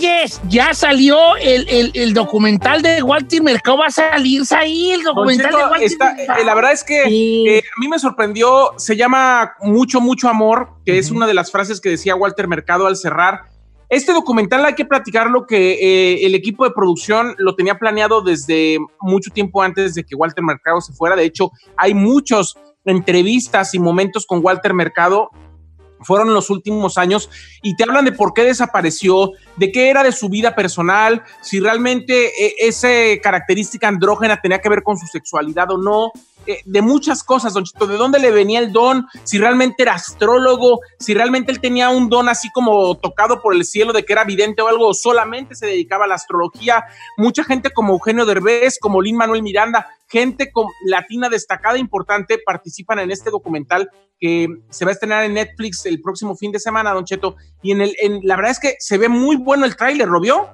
oyes, ya salió el, el- el documental de Walter Mercado. Va a salir ahí el documental Cheto, de Walter está- Mercado. eh, la verdad es que Sí. eh, a mí me sorprendió, se llama Mucho, mucho amor, que es una de las frases que decía Walter Mercado al cerrar. Este documental hay que platicarlo que eh, el equipo de producción lo tenía planeado desde mucho tiempo antes de que Walter Mercado se fuera. De hecho, hay muchos entrevistas y momentos con Walter Mercado fueron en los últimos años y te hablan de por qué desapareció, de qué era de su vida personal, si realmente eh, esa característica andrógena tenía que ver con su sexualidad o no, eh, de muchas cosas, Don Chito, de dónde le venía el don, si realmente era astrólogo, si realmente él tenía un don así como tocado por el cielo de que era vidente o algo, o solamente se dedicaba a la astrología. Mucha gente como Eugenio Derbez, como Lin Manuel Miranda, gente con, latina destacada e importante participan en este documental que se va a estrenar en Netflix el próximo fin de semana, Don Cheto. Y en el, en, la verdad es que se ve muy bueno el tráiler, ¿lo vio?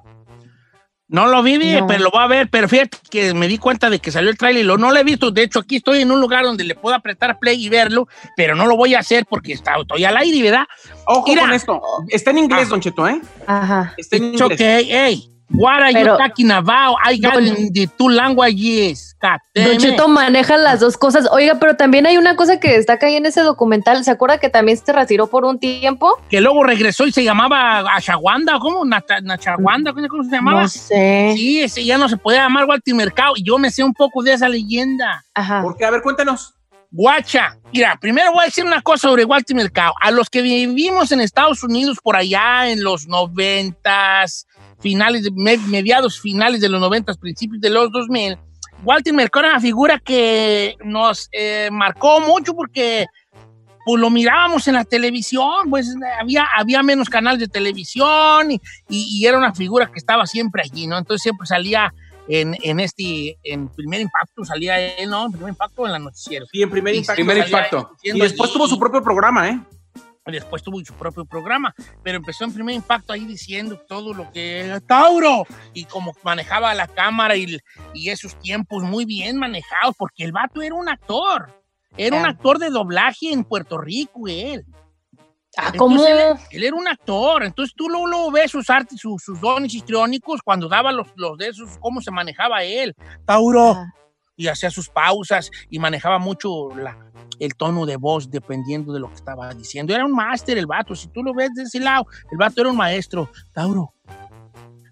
No lo vi, No. pero lo voy a ver. Pero fíjate que me di cuenta de que salió el trailer y lo no lo he visto. De hecho, aquí estoy en un lugar donde le puedo apretar play y verlo, pero no lo voy a hacer porque está, estoy al aire, ¿verdad? Ojo Mira. con esto. Está en inglés, Ah. Don Cheto, ¿eh? Ajá. Está en It's inglés. okay. Hey, what are Pero- you talking about? I got Don- in the two languages. Don. Cheto maneja las dos cosas. Oiga, pero también hay una cosa que destaca ahí en ese documental. ¿Se acuerda que también se retiró por un tiempo? Que luego regresó y se llamaba Ashawanda, ¿cómo? Nacha- Nachawanda, ¿cómo cómo se llamaba? No sé. Sí, ese ya no se podía llamar Walter Mercado. Y yo me sé un poco de esa leyenda. Ajá. Porque, a ver, cuéntanos. Guacha, mira, primero voy a decir una cosa sobre Walter Mercado. A los que vivimos en Estados Unidos por allá en los noventas, finales, de- mediados finales de los noventas, principios de los 2000, Walter Mercado era una figura que nos eh, marcó mucho porque pues lo mirábamos en la televisión, pues había, había menos canales de televisión y, y- y era una figura que estaba siempre allí, ¿no? Entonces siempre salía en, en este, en primer impacto, salía él, ¿no? En primer impacto en la noticiero. Sí, en primer Y impacto. Primer impacto. Y después allí- tuvo su propio programa, ¿eh? Después tuvo su propio programa, pero empezó en primer impacto ahí diciendo todo lo que era Tauro y cómo manejaba la cámara y, y esos tiempos muy bien manejados, porque el vato era un actor, era un Ah. actor de doblaje en Puerto Rico, él. Ah, ¿cómo? Él, él era un actor, entonces tú luego, luego ves sus artes, sus, sus dones histriónicos cuando daba los, los de esos, cómo se manejaba él. Tauro Ajá. y hacía sus pausas y manejaba mucho la- el tono de voz dependiendo de lo que estaba diciendo. Era un máster el vato, si tú lo ves de ese lado, el vato era un maestro. Tauro,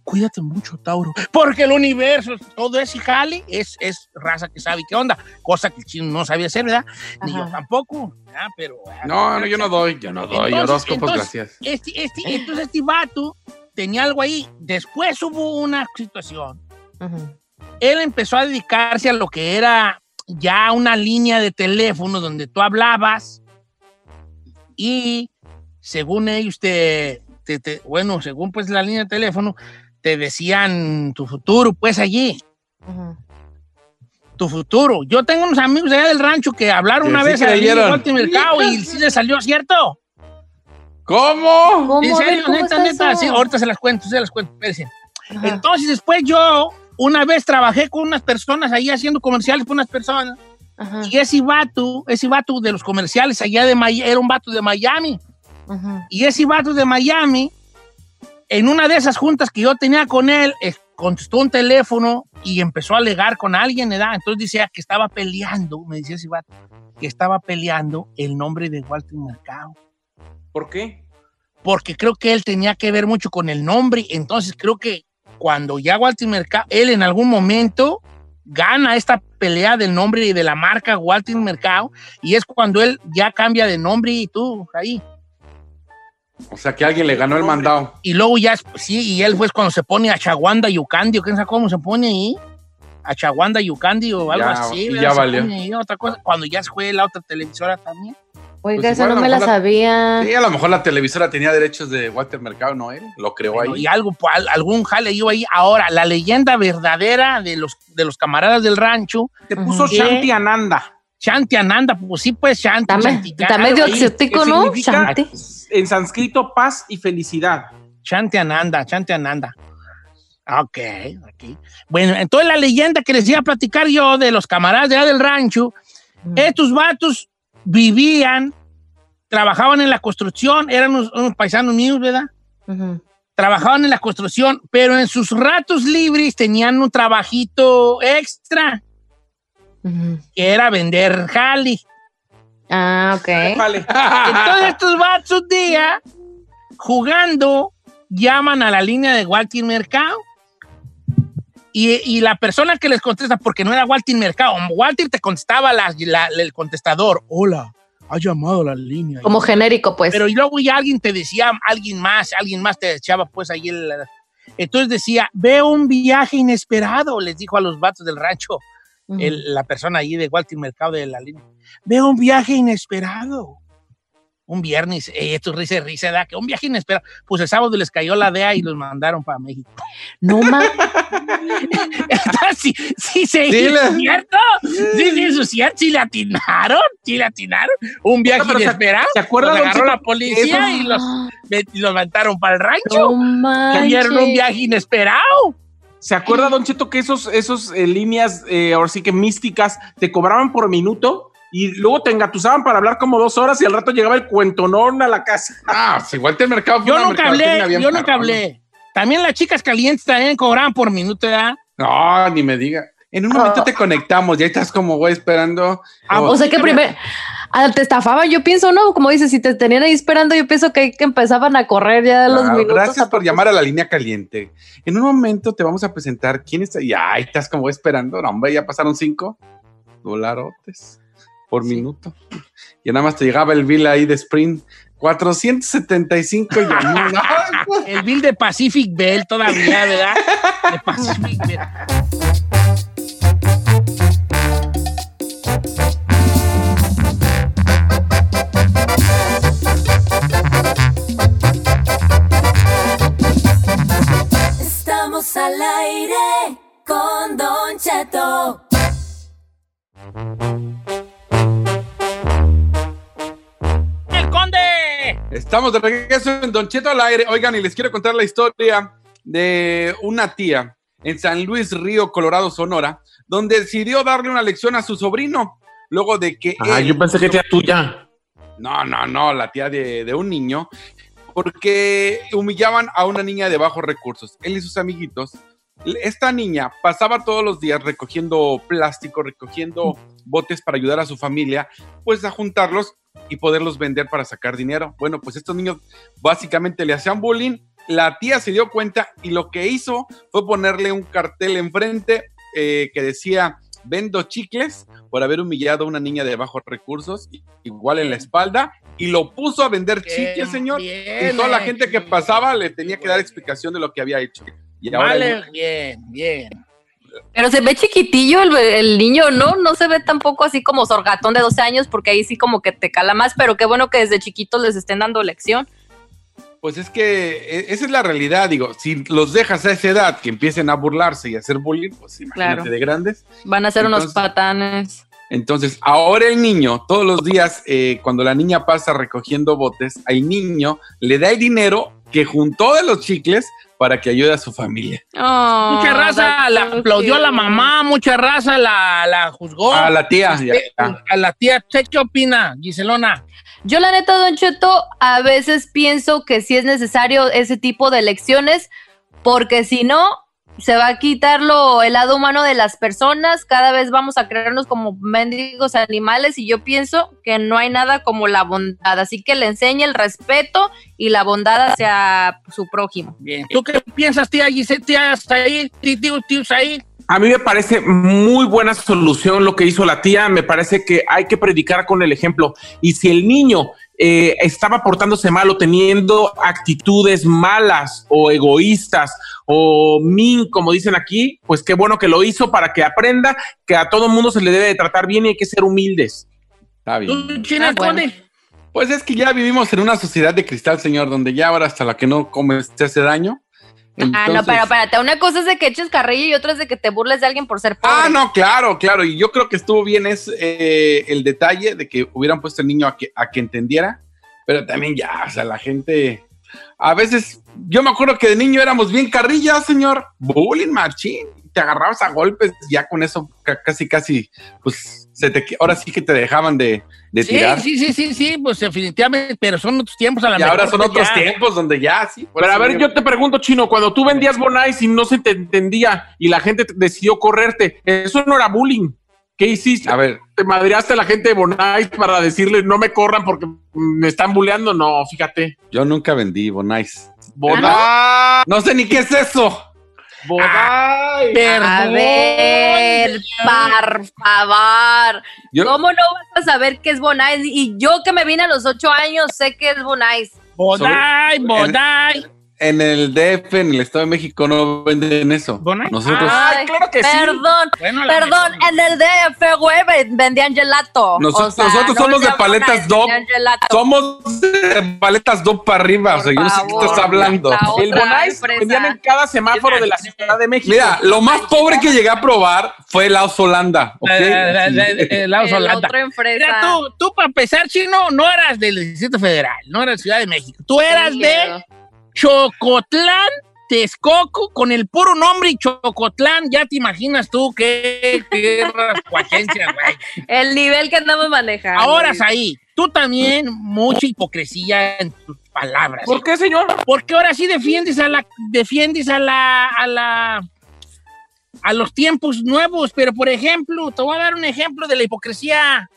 cuídate mucho, Tauro, porque el universo, todo ese jale es, es raza que sabe qué onda, cosa que el chino no sabía hacer, ¿verdad? Ni yo Ajá. tampoco, ¿verdad? pero... No, no, yo no doy, yo no doy Entonces- horóscopos, entonces- gracias. Este, este, entonces este vato tenía algo ahí. Después hubo una situación Ujú. él empezó a dedicarse a lo que era ya una línea de teléfono donde tú hablabas y según ellos te, te- te- bueno, según pues la línea de teléfono, te decían tu futuro, pues allí, Ujú. tu futuro. Yo tengo unos amigos allá del rancho que hablaron una sí vez a la línea de creyeron. Walter Mercado y sí les salió cierto. ¿Cómo? ¿Cómo? En serio, ¿cómo neta, neta, sí, ahorita se las cuento, se las cuento. Entonces después yo una vez trabajé con unas personas ahí haciendo comerciales con unas personas Ajá. y ese vato, ese vato de los comerciales allá de Miami, era un vato de Miami Ajá. y ese vato de Miami en una de esas juntas que yo tenía con él contestó un teléfono y empezó a alegar con alguien, ¿verdad? Entonces decía que estaba peleando, me decía ese vato, que estaba peleando el nombre de Walter Mercado ¿Por qué? porque creo que él tenía que ver mucho con el nombre. Entonces creo que cuando ya Walter Mercado, él en algún momento gana esta pelea del nombre y de la marca Walter Mercado y es cuando él ya cambia de nombre y tú ahí. O sea, que alguien le ganó el mandado. Y luego ya, sí, y él pues cuando se pone a Chaguanda Yucandi o quién sabe cómo se pone ahí. A Chaguanda Yucandi o algo Ya, así. ya valió. otra cosa, cuando ya fue la otra televisora también. Oiga, Pues esa no me la sabía. Sí, a lo mejor la televisora tenía derechos de Walter Mercado, no él. Lo creó Bueno, ahí. y algo, pues, al- algún jale yo ahí. Ahora, la leyenda verdadera de los, de los camaradas del rancho, Te puso. Shanti Ananda. Shanti Ananda, pues sí, pues Shanti. Está, me- Shanti, está medio exótico, ¿Qué ¿no? Shanti. En sánscrito, paz y felicidad. Shanti Ananda, Shanti Ananda. Ok, aquí. Bueno, entonces la leyenda que les iba a platicar yo de los camaradas de allá del rancho, estos vatos vivían, trabajaban en la construcción, eran unos, unos paisanos míos, ¿verdad? Trabajaban en la construcción, pero en sus ratos libres tenían un trabajito extra, que era vender jali. Ah, ok. Vale. Entonces estos vatos un día, jugando, llaman a la línea de Walter Mercado. Y, y la persona que les contesta, porque no era Walter Mercado, Walter te contestaba la- la- el contestador, hola, ha llamado a la línea. Como genérico, pues. Pero luego ya alguien te decía, alguien más, alguien más te echaba pues ahí el... Entonces decía, veo un viaje inesperado, les dijo a los vatos del rancho, el- la persona ahí de Walter Mercado de la línea. Veo un viaje inesperado. Un viernes, eh, esto es risa y risa, ¿verdad? Que un viaje inesperado. Pues el sábado les cayó la DEA y los mandaron para México. No más. sí, sí, sí, Sí, la- es cierto. Sí, sí, eso es cierto. Sí le atinaron, sí le atinaron. Un viaje inesperado. ¿Se acuerdan, Los agarró la policía y los, y los mandaron para el rancho. No. Tuvieron un viaje inesperado. ¿Se acuerda, Don Cheto, que esos, esos eh, líneas, eh, ahora sí que místicas, te cobraban por minuto y luego te engatusaban para hablar como dos horas y al rato llegaba el cuentonón a la casa? Ah, si Walter Mercado fue Yo una nunca hablé, yo nunca hablé. También las chicas calientes también cobraban por minuto, ¿verdad? No, ni me diga. En un momento Ah. te conectamos y ahí estás como güey esperando. Ah, O sea que primero. Ah, te estafaban, yo pienso, ¿no? Como dices, si te tenían ahí esperando, yo pienso que ahí que empezaban a correr ya los claro, minutos. gracias por llamar a la línea caliente. En un momento te vamos a presentar quién está. Y ahí estás como esperando. No, hombre, ya pasaron cinco dolarotes por minuto. Y nada más te llegaba el bill ahí de Sprint. 475 llamadas. El bill de Pacific Bell todavía, ¿verdad? De Pacific Bell. Estamos al aire con Don Cheto. Estamos de regreso en Don Cheto al aire. Oigan, y les quiero contar la historia de una tía en San Luis Río, Colorado, Sonora, donde decidió darle una lección a su sobrino. Luego de que. Ah, yo pensé que era tuya. No, no, no, la tía de, de un niño, porque humillaban a una niña de bajos recursos. Él y sus amiguitos. Esta niña pasaba todos los días recogiendo plástico, recogiendo botes para ayudar a su familia, pues a juntarlos y poderlos vender para sacar dinero. Bueno, pues estos niños básicamente le hacían bullying. La tía se dio cuenta y lo que hizo fue ponerle un cartel enfrente eh, que decía vendo chicles por haber humillado a una niña de bajos recursos, igual en la espalda, y lo puso a vender chicles, señor. Bien, y toda la eh. gente que pasaba le tenía que dar explicación de lo que había hecho. Y ahora Vale, bien, bien. Pero se ve chiquitillo el, el niño, ¿no? No se ve tampoco así como sorgatón de 12 años, porque ahí sí como que te cala más, pero qué bueno que desde chiquitos les estén dando lección. Pues es que e- esa es la realidad, digo, si los dejas a esa edad que empiecen a burlarse y a hacer bullying, pues imagínate Claro. de grandes. Van a ser unos patanes. Entonces, ahora el niño, todos los días, eh, cuando la niña pasa recogiendo botes, al niño le da el dinero que juntó de los chicles para que ayude a su familia. Oh, Mucha raza la aplaudió a la mamá, mucha raza la, la juzgó. A la tía, ya, ya. A la tía, ¿usted qué opina, Giselona? Yo la neta, Don Cheto, a veces pienso que sí es necesario ese tipo de lecciones, porque si no, se va a quitar lo, el lado humano de las personas, cada vez vamos a crearnos como mendigos animales y yo pienso que no hay nada como la bondad, así que le enseñe el respeto y la bondad hacia su prójimo. Bien. ¿Tú qué piensas, tía Giselle, tía Said, tío, tío Said? A mí me parece muy buena solución lo que hizo la tía. Me parece que hay que predicar con el ejemplo. Y si el niño eh, estaba portándose mal o teniendo actitudes malas o egoístas o min, como dicen aquí, pues qué bueno que lo hizo para que aprenda que a todo mundo se le debe de tratar bien y hay que ser humildes. Está bien. ¿Tú, China, Ah, bueno. Pues es que ya vivimos en una sociedad de cristal, señor, donde ya ahora hasta la que no comes te hace daño. Ah, no, Entonces- pero espérate, una cosa es de que eches carrillo y otra es de que te burles de alguien por ser pobre. Ah, no, claro, claro. Y yo creo que estuvo bien es eh, el detalle de que hubieran puesto el niño a que, a que entendiera, pero también ya, o sea, la gente, a veces, yo me acuerdo que de niño éramos bien carrillas, señor. Bullying, machín. Te agarrabas a golpes, ya con eso ca- casi, casi, pues, se te, ahora sí que te dejaban de, de Sí, tirar. sí, sí, sí, sí, pues definitivamente, pero son otros tiempos a la Y ahora son otros ya. tiempos donde ya, sí. Pero a ver, yo te pregunto, Chino, cuando tú vendías Bonais y no se te entendía y la gente te- decidió correrte, eso no era bullying. ¿Qué hiciste? A ver, ¿Te madreaste a la gente de Bonais para decirle no me corran porque me están bulleando? No, fíjate. yo nunca vendí Bonais. Bonais. No sé ni qué es eso. Perdón. A ver, por favor. Yo- ¿Cómo no vas a saber qué es Bonais? Y yo que me vine a los ocho años sé qué es Bonais. Bodai, Sobre- Bodai. En el DF, en el Estado de México, no venden eso. Nosotros, Ay, claro que sí. Perdón, Bueno, perdón, mejor. en el DF, güey, ven- vendían gelato. Nosotros- nosotros somos de paletas gelato. somos de paletas dos para arriba. o sea, yo no sé qué estás hablando. la El empresa. vendían en cada semáforo de la Ciudad de México. Mira, lo más pobre que llegué a probar fue el House Holanda. ¿ok? La- la- la- la- el empresa. Mira, tú, tú para empezar, chino, no eras del Distrito Federal, no eras de Ciudad de México. Tú eras Sí, de Chocotlán, Texcoco, con el puro nombre y Chocotlán, ya te imaginas tú qué, qué rascuachencia, güey. El nivel que andamos manejando. Ahora, ahí, tú también, mucha hipocresía en tus palabras. ¿Por qué, señor? Porque ahora sí defiendes a la, defiendes a la, a la, a los tiempos nuevos. Pero, por ejemplo, te voy a dar un ejemplo de la hipocresía,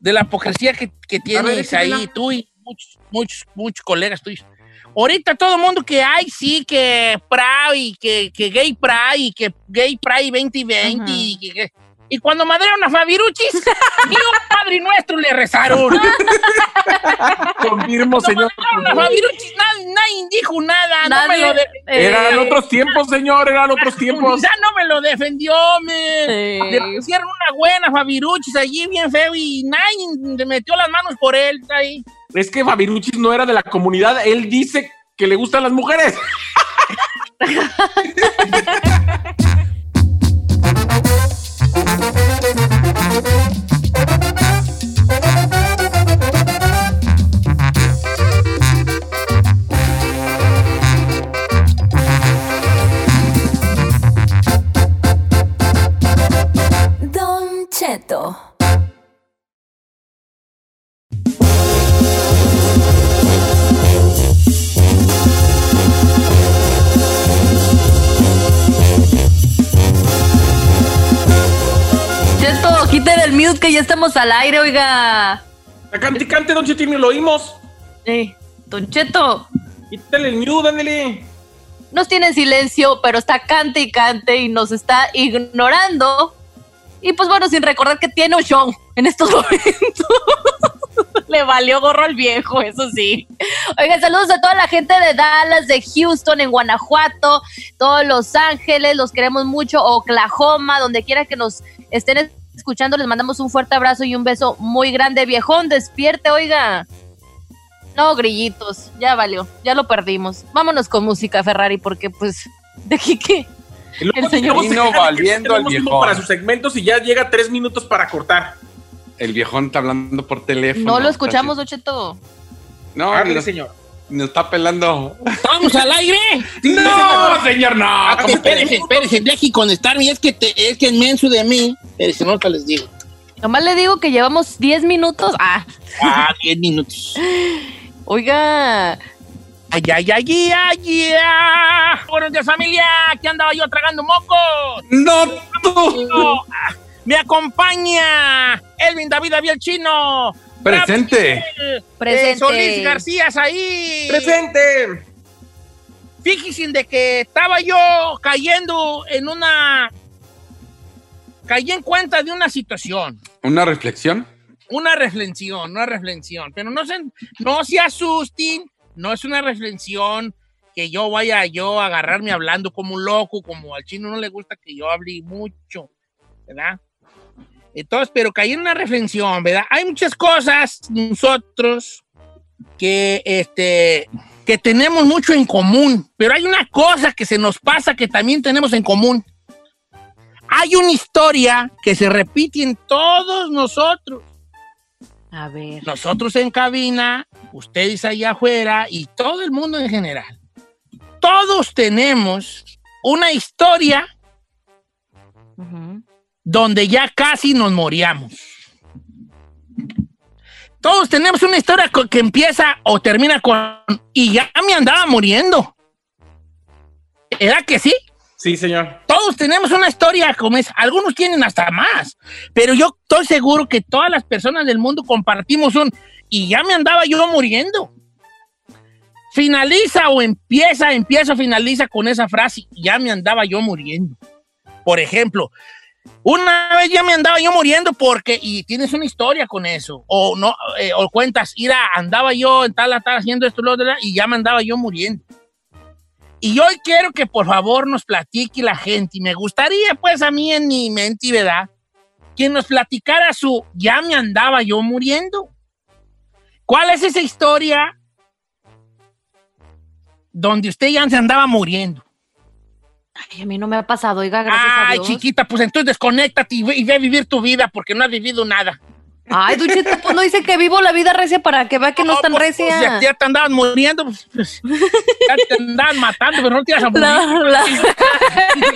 de la hipocresía que, que tienes ahí tú y muchos, muchos, muchos colegas tuyos. Ahorita todo el mundo que hay, sí, que Pride que, que Gay Pride que Gay Pride 2020 Ajá. y que- que- y cuando madrearon a Fabiruchis, ni un Padre Nuestro le rezaron. Confirmo, señor. A Fabiruchis nadie, nadie dijo nada. no me lo eh, Eran otros tiempos, señor, eran otros tiempos. Ya no me lo defendió, me. eh, Le pusieron una buena Fabiruchis allí bien feo y nadie le metió las manos por él. ahí. Es que Fabiruchis no era de la comunidad, él dice que le gustan las mujeres. Mute que ya estamos al aire, oiga. Cante, cante, don Chetín, lo oímos. Eh, Don Cheto, Quítale el mute, ándale. nos tiene en silencio, pero está cante y cante y nos está ignorando. Y pues bueno, sin recordar que tiene un show en estos momentos. Le valió gorro al viejo, eso sí. Oigan, saludos a toda la gente de Dallas, de Houston, en Guanajuato, todos Los Ángeles, los queremos mucho, Oklahoma, donde quiera que nos estén escuchando, les mandamos un fuerte abrazo y un beso muy grande. Viejón, despierte, oiga. No, grillitos, ya valió, ya lo perdimos. Vámonos con música, Ferrari, porque pues, de aquí que... El señor vino valiendo al viejón. para sus segmentos y ya llega tres minutos para cortar. El viejón está hablando por teléfono. No lo escuchamos, Ocheto. No, nos, señor. Nos está pelando. ¿Estamos al aire? No, señor, no. Ah, ¿cómo espérense, espérense, deje conectarme. Es que, te, es que es menso de mí. Espérense, no te les digo. Nomás le digo que llevamos 10 minutos. Ah, Ah, 10 minutos. oiga. Ay, ay, ay, ay, ay. Buenos días, familia. ¿Qué andaba yo tragando mocos? No, tú. No, ah, Me acompaña Elvin David Abiel Chino. Presente. Rafael, eh, Presente. Solís García ahí. ¡Presente! Fíjense de que estaba yo cayendo en una. Caí en cuenta de una situación. Una reflexión. Una reflexión, una reflexión. Pero no se, no se asusten, no es una reflexión que yo vaya yo a agarrarme hablando como un loco, como al chino no le gusta que yo hable mucho, ¿verdad? Entonces, pero caí en una reflexión, ¿verdad? Hay muchas cosas nosotros que, este, que tenemos mucho en común, pero hay una cosa que se nos pasa que también tenemos en común. Hay una historia que se repite en todos nosotros. A ver. Nosotros en cabina, ustedes allá afuera y todo el mundo en general. Todos tenemos una historia Ujú. Donde ya casi nos moríamos. Todos tenemos una historia que empieza o termina con y ya me andaba muriendo. ¿Era que sí? Sí, señor. Todos tenemos una historia como esa. Algunos tienen hasta más. Pero yo estoy seguro que todas las personas del mundo compartimos un y ya me andaba yo muriendo. Finaliza o empieza, empieza o finaliza con esa frase, ya me andaba yo muriendo. Por ejemplo, una vez ya me andaba yo muriendo porque, y tienes una historia con eso, o no, eh, o cuentas, ira, andaba yo en tal, tal, haciendo esto, lo otro, y ya me andaba yo muriendo. Y hoy quiero que por favor nos platique la gente, y me gustaría pues a mí en mi mente verdad, que nos platicara su, ya me andaba yo muriendo. ¿Cuál es esa historia donde usted ya se andaba muriendo? Ay, a mí no me ha pasado, oiga, gracias a Ay, Dios. chiquita, pues entonces desconéctate y ve, y ve a vivir tu vida porque no has vivido nada. Ay, Don Cheto, pues no dice que vivo la vida recia para que vea que no, es tan pues, pues, recia. ya, ya te andabas muriendo, pues, pues, ya te andaban matando, pero no te ibas a morir. La- la-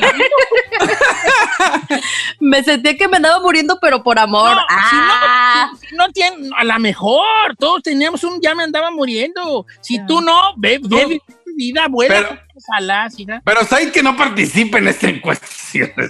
me sentía que me andaba muriendo, pero por amor. No, Ah. si no, si no tiene, a lo mejor, todos teníamos un ya me andaba muriendo. Si tú no, ve, ve vida, vuela, Pero- ¿no? Pero Said que no participe en esta encuesta.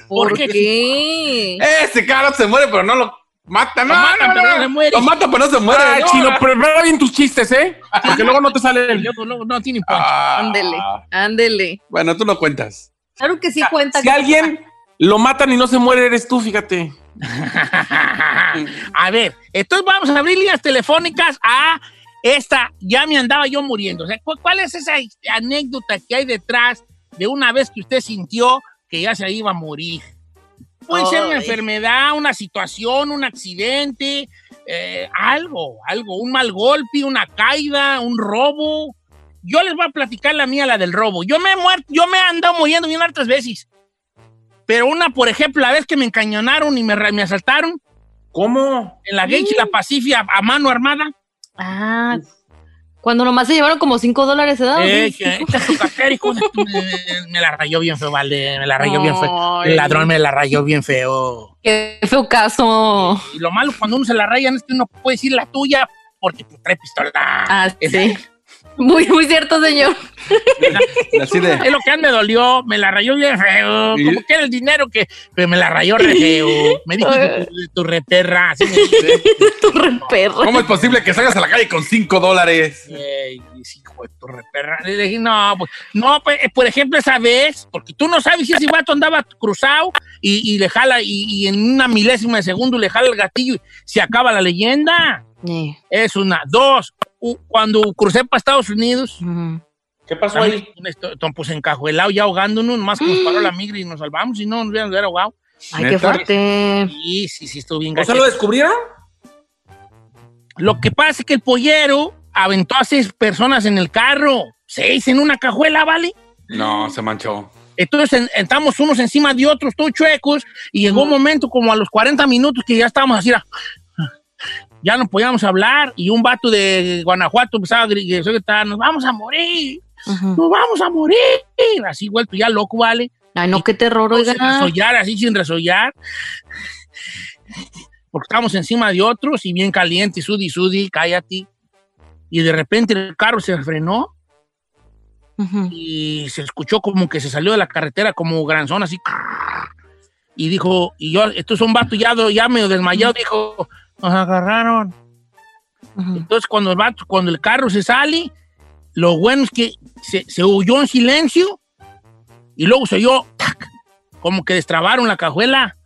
¿Por ¿Por qué? Ese cara se muere, pero no lo mata. No, Lo matan, no, pero no. no se muere. Lo mata, pero no se muere. Ay, no. chino, prepara bien tus chistes, ¿eh? Porque luego no te salen. Luego, no tiene punch. Ah. Ándele, ándele. Bueno, tú no cuentas. Claro que sí cuenta. Si que- alguien lo matan y no se muere, eres tú, fíjate. a ver, entonces vamos a abrir líneas telefónicas a esta, ya me andaba yo muriendo. O sea, ¿cu- ¿cuál es esa anécdota que hay detrás de una vez que usted sintió que ya se iba a morir? Puede ser una enfermedad, una situación, un accidente, eh, algo, algo, un mal golpe, una caída, un robo. Yo les voy a platicar la mía, la del robo. Yo me he muerto, yo me he andado muriendo bien hartas veces. Pero una, por ejemplo, la vez que me encañonaron y me, asaltaron ¿Cómo? en la Gage y la Pacifica a mano armada. Ah, cuando nomás se llevaron como 5 dólares, ¿verdad? Eh, que me, me la rayó bien feo, vale. Me la rayó bien feo. El ladrón me la rayó bien feo. Qué feo caso. Y lo malo cuando uno se la raya es que uno puede decir la tuya porque trae pistola. Ah, sí. Muy, muy cierto, señor. Así de. Es lo que me dolió, me la rayó bien feo. ¿Y? Como que era el dinero que pero me la rayó re feo. Me dijo tu, de tu reperra. Así tu. ¿Cómo es posible que salgas a la calle con 5 dólares? Ey, hijo de tu reperra. Le dije, no, pues, no, pues, eh, por ejemplo, esa vez, porque tú no sabes si ese vato andaba cruzado y, y le jala, y, y en una milésima de segundo le jala el gatillo y se acaba la leyenda. Es una. Dos, cuando crucé para Estados Unidos. ¿Qué pasó esto, pues encajuelado, ya ahogándonos, más que nos paró la migra y nos salvamos, y no nos hubieran ahogado. Ay, qué fuerte. Sí, sí, sí, estuvo bien ¿O sea, lo descubrieron? Lo que pasa es que el pollero aventó a seis personas en el carro. Seis en una cajuela, ¿vale? No, se manchó. Entonces en- estamos unos encima de otros, todos chuecos, y llegó un momento como a los 40 minutos que ya estábamos así, ya no podíamos hablar, y un vato de Guanajuato empezaba a gritar, nos vamos a morir, Ujú. nos vamos a morir, así vuelto ya loco, ¿vale? Ay, no, qué terror, Sin oiga. resollar, así sin resollar, porque estábamos encima de otros, y bien caliente, sudi, sudi, cállate, y de repente el carro se frenó, Ujú. y se escuchó como que se salió de la carretera como granzón así y dijo y yo esto es un vato ya, ya medio desmayado dijo nos agarraron entonces cuando el vato cuando el carro se sale lo bueno es que se, se huyó en silencio y luego se oyó ¡tac! como que destrabaron la cajuela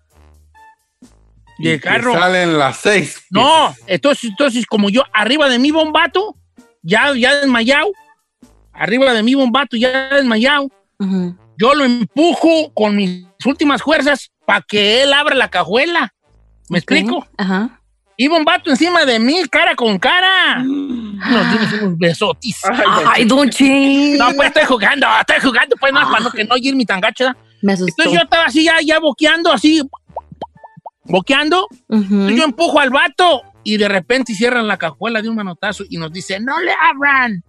Y del carro Salen las 6. no, entonces, entonces como yo arriba de un vato, ya, ya desmayado, arriba de un vato ya desmayado, yo lo empujo con mis últimas fuerzas para que él abra la cajuela. ¿Me explico? Ajá. Iba un vato encima de mí, cara con cara. Nos dimos unos besotis. Ay, Don Che. No, pues estoy jugando, estoy jugando, pues no, para no, que no irme tan gacho. ¿verdad? Me asustó. Entonces yo estaba así, ya, ya boqueando, así, boqueando. Entonces yo empujo al vato y de repente cierran la cajuela de un manotazo y nos dice, no le abran.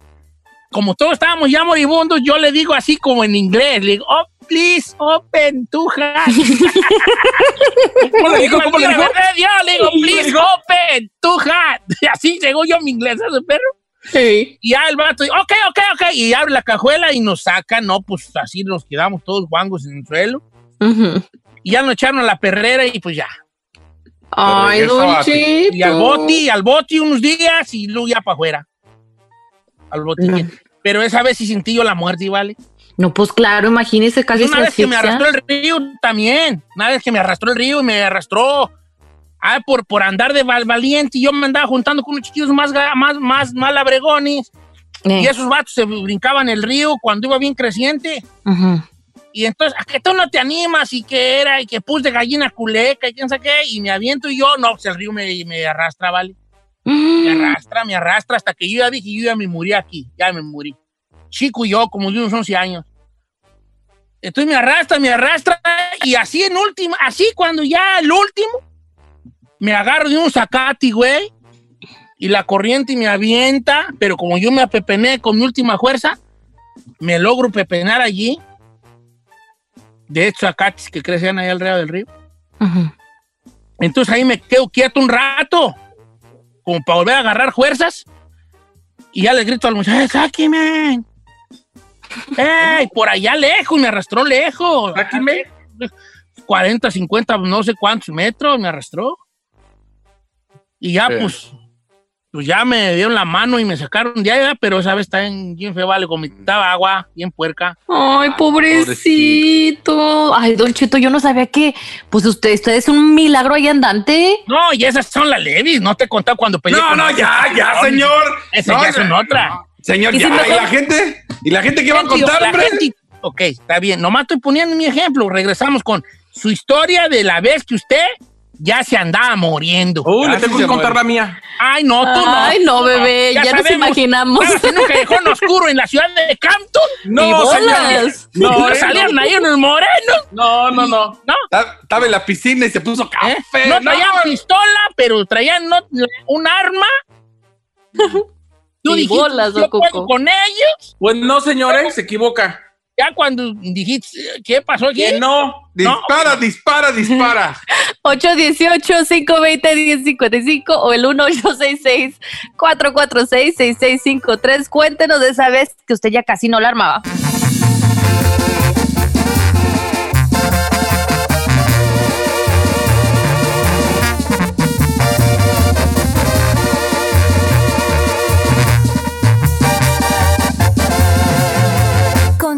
Como todos estábamos ya moribundos, yo le digo así como en inglés, le digo, oh, please, open tu hat. ¿Cómo le dijo? ¿Cómo le dijo? Yo le digo, please, open tu hat. Y así llegó yo mi inglés, ¿sabes, perro? Sí. Y ya el vato, ok, ok, ok, y abre la cajuela y nos saca, no, pues así nos quedamos todos guangos en el suelo. Ujú. Y ya nos echaron a la perrera y pues ya. Ay, regresa Don a ti. Cheto. Y al boti, al boti unos días y luego ya para afuera. Al boti. No. Pero esa vez sí sentí yo la muerte, ¿vale? No, pues claro, imagínese casi Una se vez que me asfixia. arrastró el río también. Una vez que me arrastró el río y me arrastró. Ah, por, por andar de val- valiente. Y yo me andaba juntando con unos chiquillos más, más, más, más labregones. Eh, Y esos vatos se brincaban el río cuando iba bien creciente. Y entonces, ¿a que tú no te animas? Y que era, y que pus de gallina culeca, y quién sabe qué. Y me aviento y yo, no, pues el río me, me arrastra, ¿vale? Me arrastra, me arrastra, hasta que yo ya dije, yo ya me morí aquí, ya me morí. Chico y yo, como de unos 11 años. Entonces me arrastra, me arrastra, y así en última, así cuando ya el último, me agarro de un zacate, güey, y la corriente me avienta, pero como yo me apepené con mi última fuerza, me logro pepenar allí, de estos zacates que crecían ahí alrededor del río. Entonces ahí me quedo quieto un rato, como para volver a agarrar fuerzas. Y ya le grito al muchacho, ¡Eh, sáqueme! ¡Ey! Por allá lejos, me arrastró lejos. Sáqueme. 40, 50, no sé cuántos metros me arrastró. Y ya, Sí. pues, pues ya me dieron la mano y me sacaron de allá, pero esa vez está en bien feo, vale, vomitaba agua, bien puerca. Ay, pobrecito. Ay, Don Cheto, yo no sabía que, pues usted, usted es un milagro ahí andante. No, y esas son las levis, no te he contado cuando peleé No, no, ya, ya, señor. Esa ya son otra. Señor, ¿Y si ya. mejor- ¿Y la gente? ¿Y la gente qué va a contar, la hombre? gente- ok, está bien. Nomás estoy poniendo mi ejemplo. Regresamos con su historia de la vez que usted ya se andaba muriendo. Uy, le Así tengo que contar muere. la mía. Ay, no, tú no. Ay, no, bebé, ya nos sabemos. imaginamos. En un callejón oscuro en la ciudad de Campton. No, Y bolas. señor. No, eh, salieron ahí unos morenos. no, no, no. No, Ta- Estaba en la piscina y se puso ¿eh? café. no traían pistola, pero traían no- un arma. Tú Y dijiste, bolas, yo puedo con ellos. Pues no, señores, se equivoca. Ya cuando dijiste, ¿qué pasó aquí? Que no. Dispara, dispara, dispara. 818-520-1055 o el 1866-446-6653. Cuéntenos de esa vez que usted ya casi no la armaba.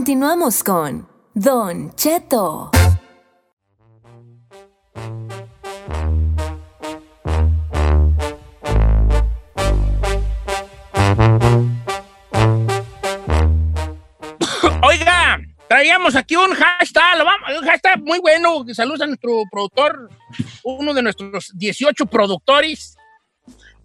Continuamos con Don Cheto. Oiga, traíamos aquí un hashtag, un hashtag muy bueno. Saludos a nuestro productor, uno de nuestros 18 productores,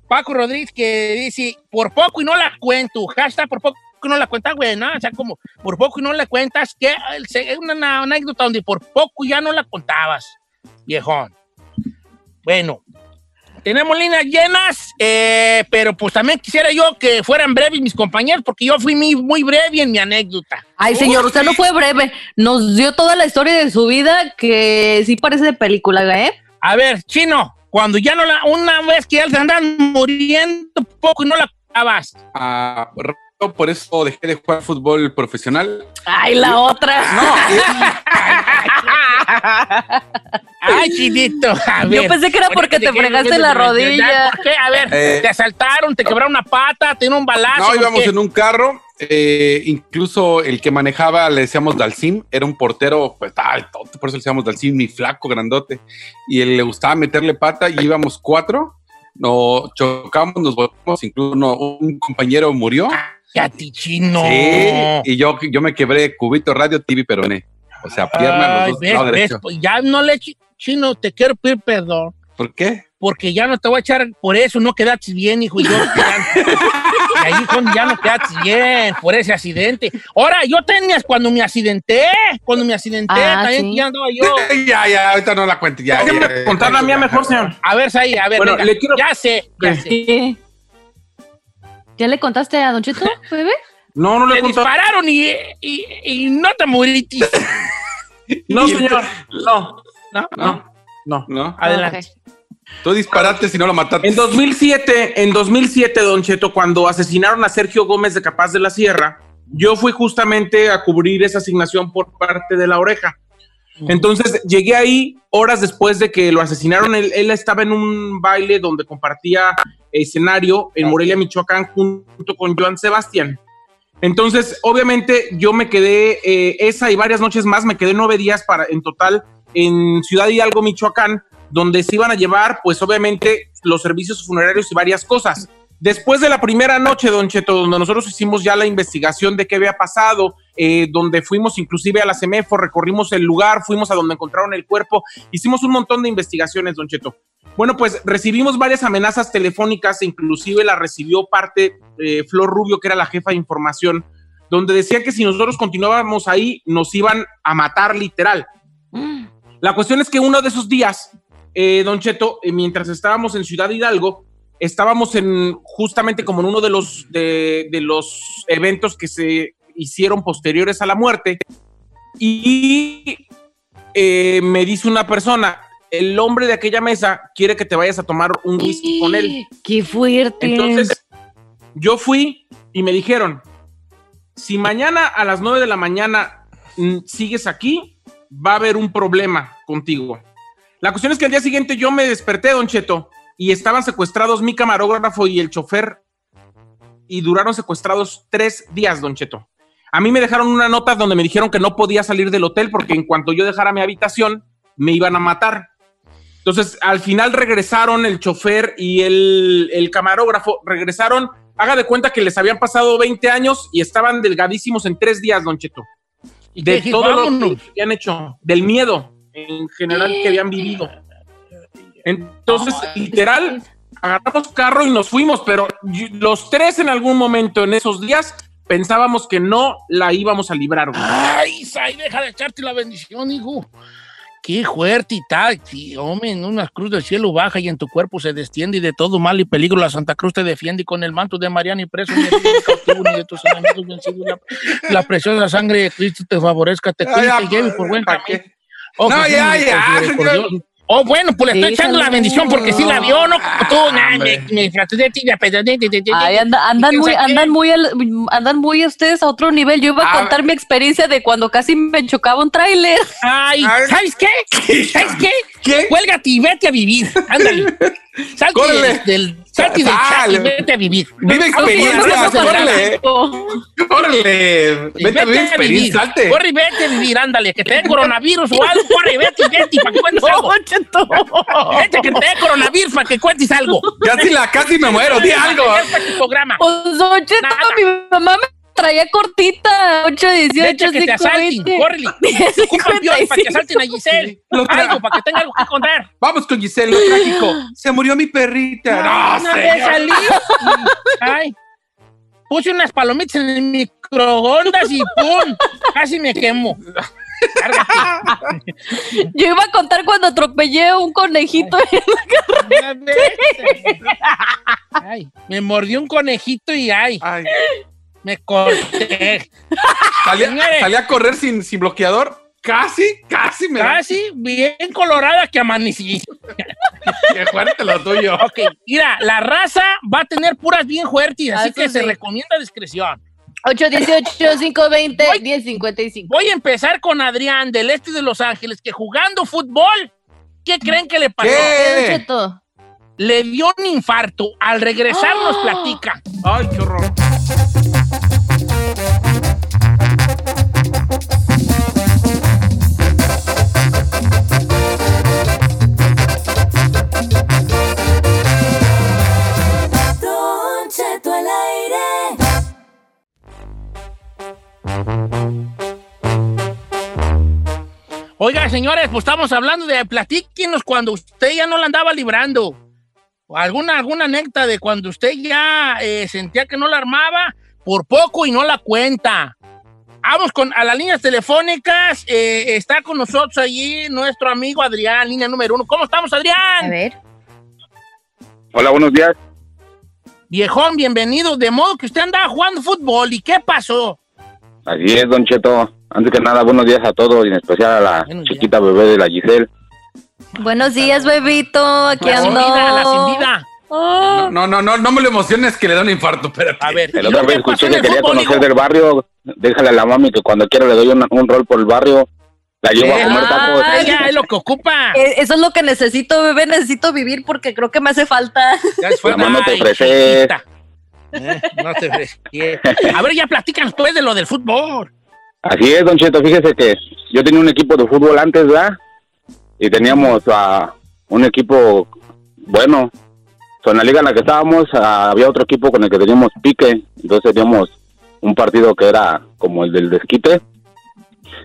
Paco Rodríguez, que dice, por poco y no la cuento. Hashtag por poco y no la cuenta, güey, ¿no? O sea, como, por poco y no la cuentas, que es una, una anécdota donde por poco ya no la contabas, viejón. Bueno, tenemos líneas llenas, eh, pero pues también quisiera yo que fueran breves mis compañeros, porque yo fui muy, muy breve en mi anécdota. Ay, señor, usted no fue breve. Nos dio toda la historia de su vida que sí parece de película, ¿eh? A ver, chino, cuando ya no la, una vez que ya se andan muriendo poco y no la contabas. Ah, por eso dejé de jugar fútbol profesional. Ay, la otra. No, Ay, chinito. A Yo pensé que era porque te ¿de qué- fregaste la rodilla. ¿Por qué? A ver, Eh. te asaltaron, te quebraron una pata, te dieron un balazo. no ¿por íbamos qué? en un carro. eh, incluso el que manejaba le decíamos Dalcim, era un portero, pues tal, tonto, por eso le decíamos Dalcim, mi flaco, grandote. Y él le gustaba meterle pata y íbamos cuatro. Nos chocamos, nos volvimos, incluso uno- un compañero murió. Ya, ti, chino. Sí, y yo, yo me quebré cubito radio, TV, peroné. O sea, pierna, Ay, los dos, ves, derecho. pues ya no le chi- chino, te quiero pedir perdón. ¿Por qué? porque ya no te voy a echar por eso, no quedaste bien, hijo, y yo y ahí con ya no quedaste bien por ese accidente. Ahora, yo tenías cuando me accidenté, cuando me accidenté, Ah, también sí. ya andaba yo. ya, ya, ahorita no la cuente. Ya, Déjame ya, ya, contar la ya, mía ya. mejor, señor. A ver, Saí, a ver, Bueno, venga. le quiero- ya sé, ya ¿Qué? sé. ¿Ya le contaste a Don Cheto, bebé? No, no le contado. dispararon y, y, y no te moriste. No, señor. No, ¿No? no, no. ¿No? Adelante. Ok. Tú disparaste si no lo mataste. En 2007, en 2007, Don Cheto, cuando asesinaron a Sergio Gómez de Capaz de la Sierra, yo fui justamente a cubrir esa asignación por parte de la oreja. Entonces llegué ahí horas después de que lo asesinaron. Él, él estaba en un baile donde compartía escenario en Morelia, Michoacán, junto con Joan Sebastián. Entonces, obviamente, yo me quedé eh, esa y varias noches más, me quedé nueve días para, en total en Ciudad Hidalgo, Michoacán, donde se iban a llevar, pues obviamente, los servicios funerarios y varias cosas. Después de la primera noche, Don Cheto, donde nosotros hicimos ya la investigación de qué había pasado, eh, donde fuimos inclusive a la CEMEFO, recorrimos el lugar, fuimos a donde encontraron el cuerpo, hicimos un montón de investigaciones, Don Cheto. Bueno, pues recibimos varias amenazas telefónicas, inclusive la recibió parte eh, Flor Rubio, que era la jefa de información, donde decía que si nosotros continuábamos ahí, nos iban a matar literal. La cuestión es que uno de esos días, eh, Don Cheto, mientras estábamos en Ciudad Hidalgo, estábamos en justamente como en uno de los, de, de los eventos que se hicieron posteriores a la muerte. Y eh, me dice una persona, el hombre de aquella mesa quiere que te vayas a tomar un whisky con él. ¡Qué fuerte! Entonces, yo fui y me dijeron, si mañana a las 9 de la mañana mm, sigues aquí, va a haber un problema contigo. La cuestión es que al día siguiente yo me desperté, Don Cheto, y estaban secuestrados mi camarógrafo y el chofer, y duraron secuestrados tres días, Don Cheto. A mí me dejaron una nota donde me dijeron que no podía salir del hotel porque en cuanto yo dejara mi habitación, me iban a matar. Entonces, al final regresaron el chofer y el, el camarógrafo, regresaron, haga de cuenta que les habían pasado 20 años y estaban delgadísimos en tres días, Don Cheto. ¿Y qué De todo lo que habían hecho, del miedo en general que habían vivido. Entonces, literal, agarramos carro y nos fuimos, pero y- los tres en algún momento en esos días pensábamos que no la íbamos a librar. güey. Ay, Sai, deja de echarte la bendición, hijo. Qué fuerte y tal. Hombre, en una cruz del cielo baja y en tu cuerpo se desciende y de todo mal y peligro la Santa Cruz te defiende y con el manto de Mariana y preso ni de de tus enemigos vencidos. La, la preciosa sangre de Cristo te favorezca, te Ah, cuide y te lleve por buen ¿para camino. Oh, No, ya, ya, señor. Oh, bueno, pues le estoy echando la bendición porque sí la vio, ¿no? Como tú, nah, me, me Ay, anda- andan ¿Quién muy, andan muy, al- andan muy ustedes a otro nivel. Yo iba a Ah, contar mi experiencia de cuando casi me chocaba un tráiler. Ay, Ay. ¿sabes qué? ¿Sabes qué? ¿Qué? Cuélgate y vete a vivir. Ándale. Salte del, del, salte del chat y vete a vivir. Vive experiencias, córrele. Córrele. Vete a vivir experiencia, salte. Corre y vete a vivir, ándale. Que te dé coronavirus o algo. Corre y vete y vete para que cuentes algo. Vete que te dé coronavirus para que cuentes algo. Casi la, casi me muero, di algo. Este programa. Pues, Don Cheto, Nada. mi mamá me traía cortita. 8, 18, Vete que te 5, asalten. 20. Córrele. Ocupan para que asalten a Giselle. Lo tra- Algo para que tenga algo que contar. Vamos con Giselle, lo trágico. Se murió mi perrita. No, vez señor. salí. Ay. Puse unas palomitas en el microondas y ¡pum! Casi me quemo. Yo iba a contar cuando atropellé un conejito. Una vez. Ay, me mordió un conejito y ay, Ay, me corté. salí, Señores. salí a correr sin, sin bloqueador. Casi, casi me da. Casi bien colorada que amanecí. Qué fuerte lo tuyo. Ok, mira, la raza va a tener puras bien fuertes, así Ah, que se recomienda discreción. 8, 18, 5, 20, 10, 55. Voy a empezar con Adrián del este de Los Ángeles, que jugando fútbol, ¿qué creen que le pasó? Le dio un infarto. Al regresar nos ¡Ah! platica. Ay, qué horror. Oiga, señores, pues estamos hablando de platíquenos cuando usted ya no la andaba librando. ¿Alguna, alguna anécdota de cuando usted ya eh, sentía que no la armaba por poco y no la cuenta? Vamos con a las líneas telefónicas. eh, está con nosotros allí nuestro amigo Adrián, línea número uno. ¿Cómo estamos, A Adrián? ver. Hola, buenos días. Viejón, bienvenido. De modo que usted andaba jugando fútbol. ¿Y qué pasó? Así es, Don Cheto. Antes que nada, buenos días a todos y en especial a la Buenos chiquita bebé de la Giselle. Buenos días, bebito. Aquí La sin ando. vida, la sin vida. Oh. No, no, no, no me lo emociones que le da un infarto, espérate. A ver, El ¿y otra vez escuché que quería fútbol, conocer del barrio. Déjale a la mami que cuando quiera le doy un, un rol por el barrio. La llevo a comer Ah, tacos. Ella es lo que ocupa. Eh, Eso es lo que necesito, bebé. Necesito vivir porque creo que me hace falta. Ya Mamá, no te ofreces. Eh, no te ofreces. A ver, ya platícanos pues de lo del fútbol. Así es, Don Cheto. Fíjese que yo tenía un equipo de fútbol antes, ¿verdad? Y teníamos a un equipo bueno. So, en la liga en la que estábamos ah, había otro equipo con el que teníamos pique. Entonces teníamos un partido que era como el del desquite.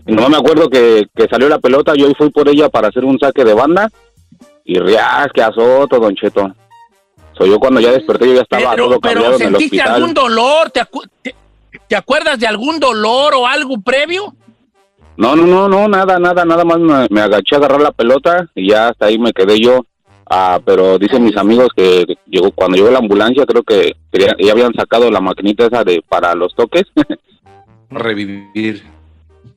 Y no me acuerdo que, que salió la pelota, yo fui por ella para hacer un saque de banda. Y rias, que azoto, Don Cheto. So, yo cuando ya desperté, yo ya estaba Pero, todo pero cabreado en el ¿sentiste hospital. algún dolor? ¿Te, te- te acuerdas de algún dolor o algo previo? No, no, no, no, nada, nada, nada más me, me agaché a agarrar la pelota y ya hasta ahí me quedé yo. Ah, pero dicen mis amigos que llegó cuando llegó la ambulancia, creo que ya habían sacado la maquinita esa de para los toques, Revivir.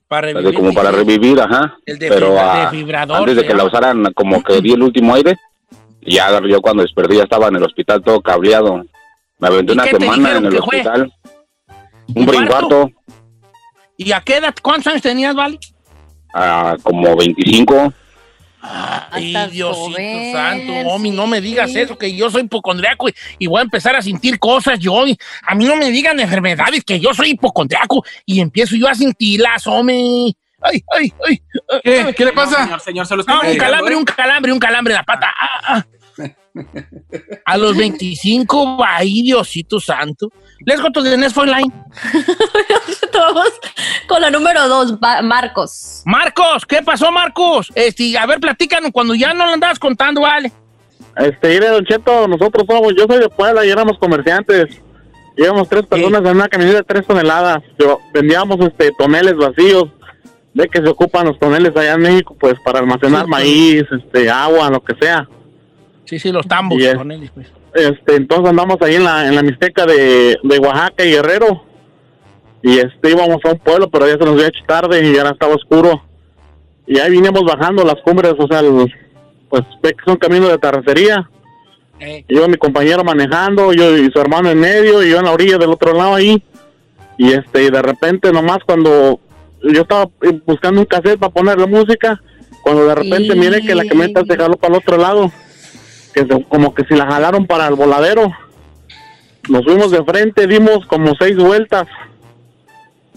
Para revivir. como para revivir, ajá. El de pero fibra- ah, antes de que la usaran, como que di el último aire y ya yo cuando desperté ya estaba en el hospital todo cableado. Me aventé ¿Y una semana en el fue? Un ¿Infarto? brincuarto, ¿Y a qué edad? ¿Cuántos años tenías, Vali? ah, como 25. Ay, Diosito joven, santo, Omi, no me digas sí. eso, que yo soy hipocondriaco y, y voy a empezar a sentir cosas yo. y a mí no me digan enfermedades, que yo soy hipocondriaco y empiezo yo a sentirlas, Omi. Ay, ay, ay. ¿Qué? ¿Qué le pasa? Señor, señor, se lo estoy No, un calambre, ¿eh? un calambre, un calambre en la pata. Ah, ah. A los 25, ay, Diosito santo. Let's go to the next phone line. Con la número dos, Ba- Marcos. Marcos, ¿qué pasó, Marcos? Este, a ver, platícanos cuando ya no lo andabas contando, vale. Este, mire, Don Cheto, nosotros somos, yo soy de Puebla y éramos comerciantes. Íbamos tres personas en una camioneta de tres toneladas. Yo, vendíamos este, toneles vacíos. De que se ocupan los toneles allá en México, pues para almacenar Sí, maíz, este, agua, lo que sea. Sí, sí, los tambos. Y es- con él, pues. Este, entonces andamos ahí en la, en la Mixteca de, de Oaxaca y Guerrero. Y este, íbamos a un pueblo, pero ya se nos había hecho tarde y ya estaba oscuro. Y ahí vinimos bajando las cumbres, o sea, pues ve que son caminos de terracería. Eh, Iba mi compañero manejando, yo y su hermano en medio, y yo en la orilla del otro lado ahí. Y este, y de repente nomás cuando yo estaba eh, buscando un cassette para ponerle música, cuando de repente Y- miré que la camioneta se jaló para el otro lado, que se- como que si la jalaron para el voladero. Nos fuimos de frente, dimos como seis vueltas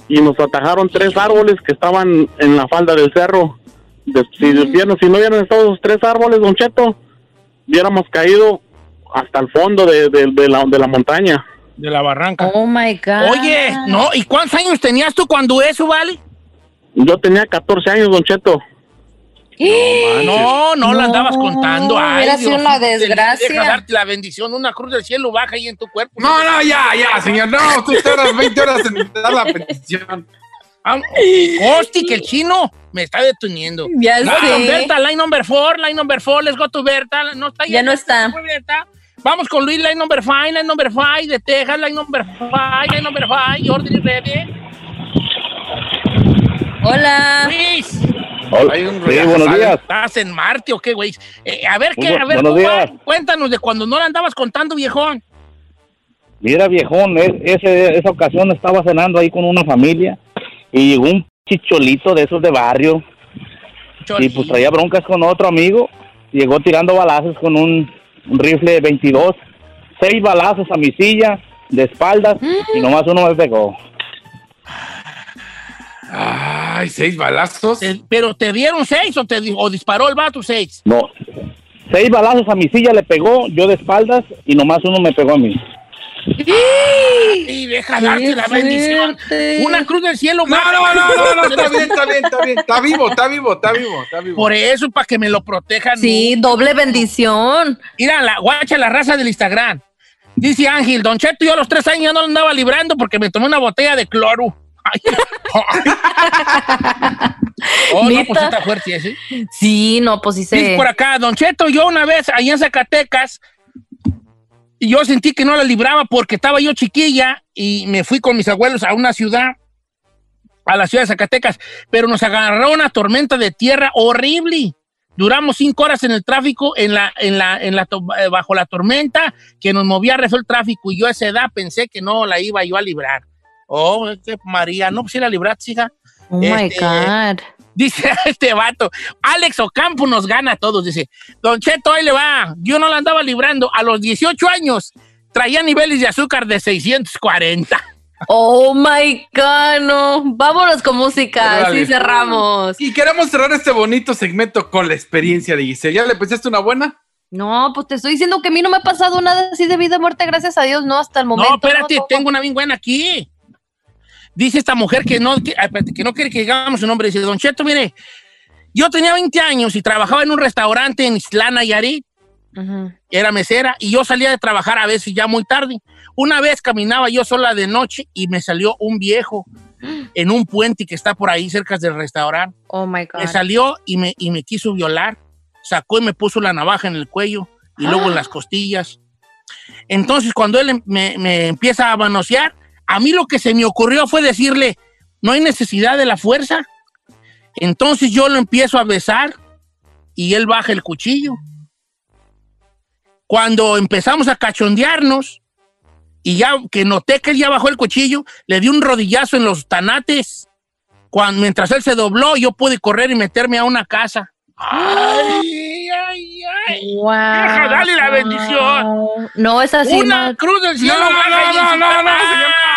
y nos atajaron tres árboles que estaban en la falda del cerro. De- si, vieron- si no hubieran estado esos tres árboles, Don Cheto, hubiéramos caído hasta el fondo de, de- de la, de la montaña. de la barranca. Oh my God. Oye, no, ¿y cuántos años tenías tú cuando eso, vale? Yo tenía 14 años, Don Cheto. No, no, la andabas contando. Ay, hubiera sido una desgracia. Deja darte la bendición, una cruz del cielo baja ahí en tu cuerpo. No, no, ya, ya, señor. No, usted horas, 20 horas en dar la petición. Vamos, Costi, que el chino me está deteniendo. Ya go sé. Berta, line number four, line number four, let's go to Berta. No está Ya no está. Berta. Vamos con Luis, line number five, line number five, de Texas, line number five, line number five, Jordi Ready. Hola. Luis, Hay un Sí, buenos días. ¿estás en Marte o qué, güey? Eh, a ver, ¿qué? Bu- A ver, cuéntanos de cuando no la andabas contando, viejón. Mira, viejón, es- ese- esa ocasión estaba cenando ahí con una familia y llegó un chicholito de esos de barrio y pues traía broncas con otro amigo. Llegó tirando balazos con un, un rifle 22, seis balazos a mi silla de espaldas y nomás uno me pegó. Ay, seis balazos. ¿Pero te dieron seis o, te, o disparó el vato seis? No, seis balazos a mi silla le pegó, yo de espaldas y nomás uno me pegó a mí. Y deja darte la bendición. Una cruz del cielo. No, no, no, no, no, está bien, está bien, está bien. Está vivo, está vivo, está vivo, está vivo. Por eso, para que me lo protejan. Sí, doble bendición. Mira, la guacha, la raza del Instagram. Dice Ángel, Don Cheto, yo a los tres años ya no lo andaba librando porque me tomé una botella de cloro. Oh, no, pues está fuerte ese. Sí, no, pues sí Dice se. por acá, Don Cheto, yo una vez allá en Zacatecas, yo sentí que no la libraba porque estaba yo chiquilla y me fui con mis abuelos a una ciudad, a la ciudad de Zacatecas, pero nos agarró una tormenta de tierra horrible. Duramos cinco horas en el tráfico, en la, en la, en la, eh, bajo la tormenta, que nos movía rezo el tráfico, y yo a esa edad pensé que no la iba yo a librar. Oh, es que María, no, pues si la libraste, hija. Oh my Este, God. Dice este vato, Alex Ocampo nos gana a todos. Dice, Don Cheto, ahí le va. Yo no la andaba librando. A los 18 años traía niveles de azúcar de 640. Oh my God, no. Vámonos con música. Así cerramos. Y queremos cerrar este bonito segmento con la experiencia de Giselle. ¿Ya le pensaste una buena? No, pues te estoy diciendo que a mí no me ha pasado nada así de vida o muerte, gracias a Dios, no, hasta el momento. No, espérate, tengo una bien buena aquí. Dice esta mujer que no, que, ah, que no quiere que digamos su nombre. Dice, Don Cheto, mire, yo tenía 20 años y trabajaba en un restaurante en Islana, Nayarit. Ujú. era mesera y yo salía de trabajar a veces ya muy tarde. Una vez caminaba yo sola de noche y me salió un viejo en un puente que está por ahí cerca del restaurante. Oh my God. Me salió y me, y me quiso violar. Sacó y me puso la navaja en el cuello y luego en las costillas. Entonces, cuando él em- me, me empieza a manosear, a mí lo que se me ocurrió fue decirle, no hay necesidad de la fuerza. Entonces yo lo empiezo a besar y él baja el cuchillo. Cuando empezamos a cachondearnos y ya que noté que él ya bajó el cuchillo, le di un rodillazo en los tanates. Cuando, mientras él se dobló, yo pude correr y meterme a una casa. ¡Ay, ay, ay! Wow. Dale la bendición. No, es así. Una no. cruz del cielo. No, no, no, no, no, no.